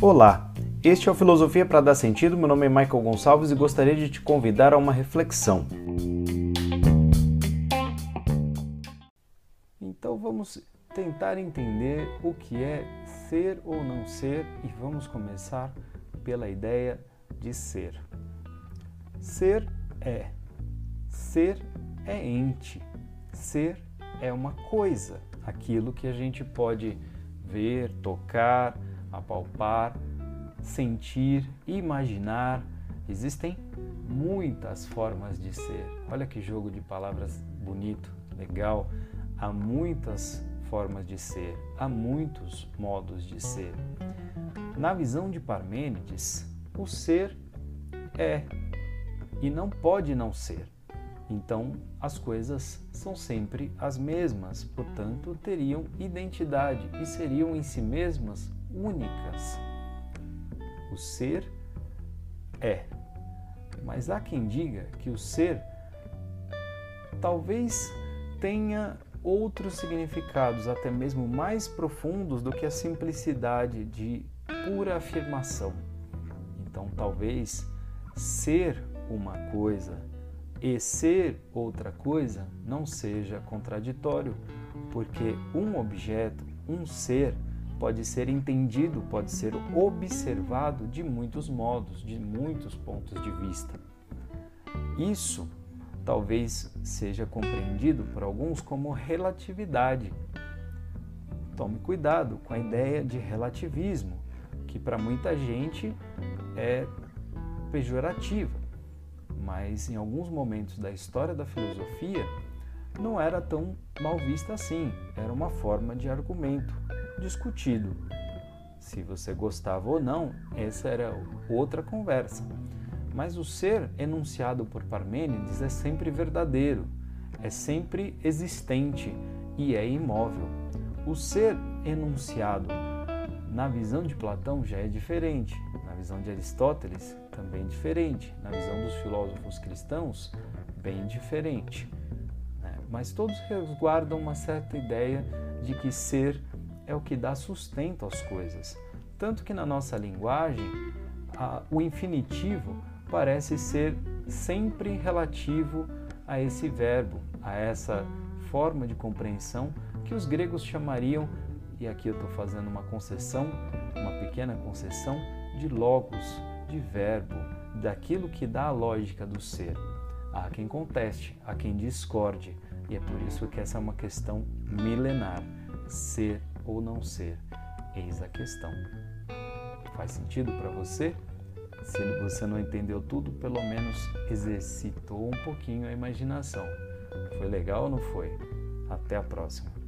Olá, este é o Filosofia para Dar Sentido. Meu nome é Michael Gonçalves e gostaria de te convidar a uma reflexão. Então vamos tentar entender o que é ser ou não ser e vamos começar pela ideia de ser. Ser é. Ser é ente. Ser é uma coisa, aquilo que a gente pode ver, tocar, apalpar, sentir, imaginar. Existem muitas formas de ser. Olha que jogo de palavras bonito, legal. Há muitas formas de ser, há muitos modos de ser. Na visão de Parmênides, o ser é e não pode não ser. Então, as coisas são sempre as mesmas, portanto, teriam identidade e seriam em si mesmas únicas. O ser é. Mas há quem diga que o ser talvez tenha outros significados, até mesmo mais profundos do que a simplicidade de pura afirmação. Então, talvez ser uma coisa e ser outra coisa não seja contraditório, porque um objeto, um ser, pode ser entendido, pode ser observado de muitos modos, de muitos pontos de vista. Isso talvez seja compreendido por alguns como relatividade. Tome cuidado com a ideia de relativismo, que para muita gente é pejorativa, mas em alguns momentos da história da filosofia não era tão mal vista assim, era uma forma de argumento discutido. Se você gostava ou não, essa era outra conversa. Mas o ser enunciado por Parmênides é sempre verdadeiro, é sempre existente e é imóvel. O ser enunciado na visão de Platão já é diferente, visão de Aristóteles também diferente, na visão dos filósofos cristãos bem diferente. Né? Mas todos resguardam uma certa ideia de que ser é o que dá sustento às coisas. Tanto que na nossa linguagem, o infinitivo parece ser sempre relativo a esse verbo, a essa forma de compreensão que os gregos chamariam, e aqui eu estou fazendo uma concessão, uma pequena concessão, de logos, de verbo, daquilo que dá a lógica do ser. Há quem conteste, há quem discorde, e é por isso que essa é uma questão milenar: ser ou não ser. Eis a questão. Faz sentido para você? Se você não entendeu tudo, pelo menos exercitou um pouquinho a imaginação. Foi legal ou não foi? Até a próxima.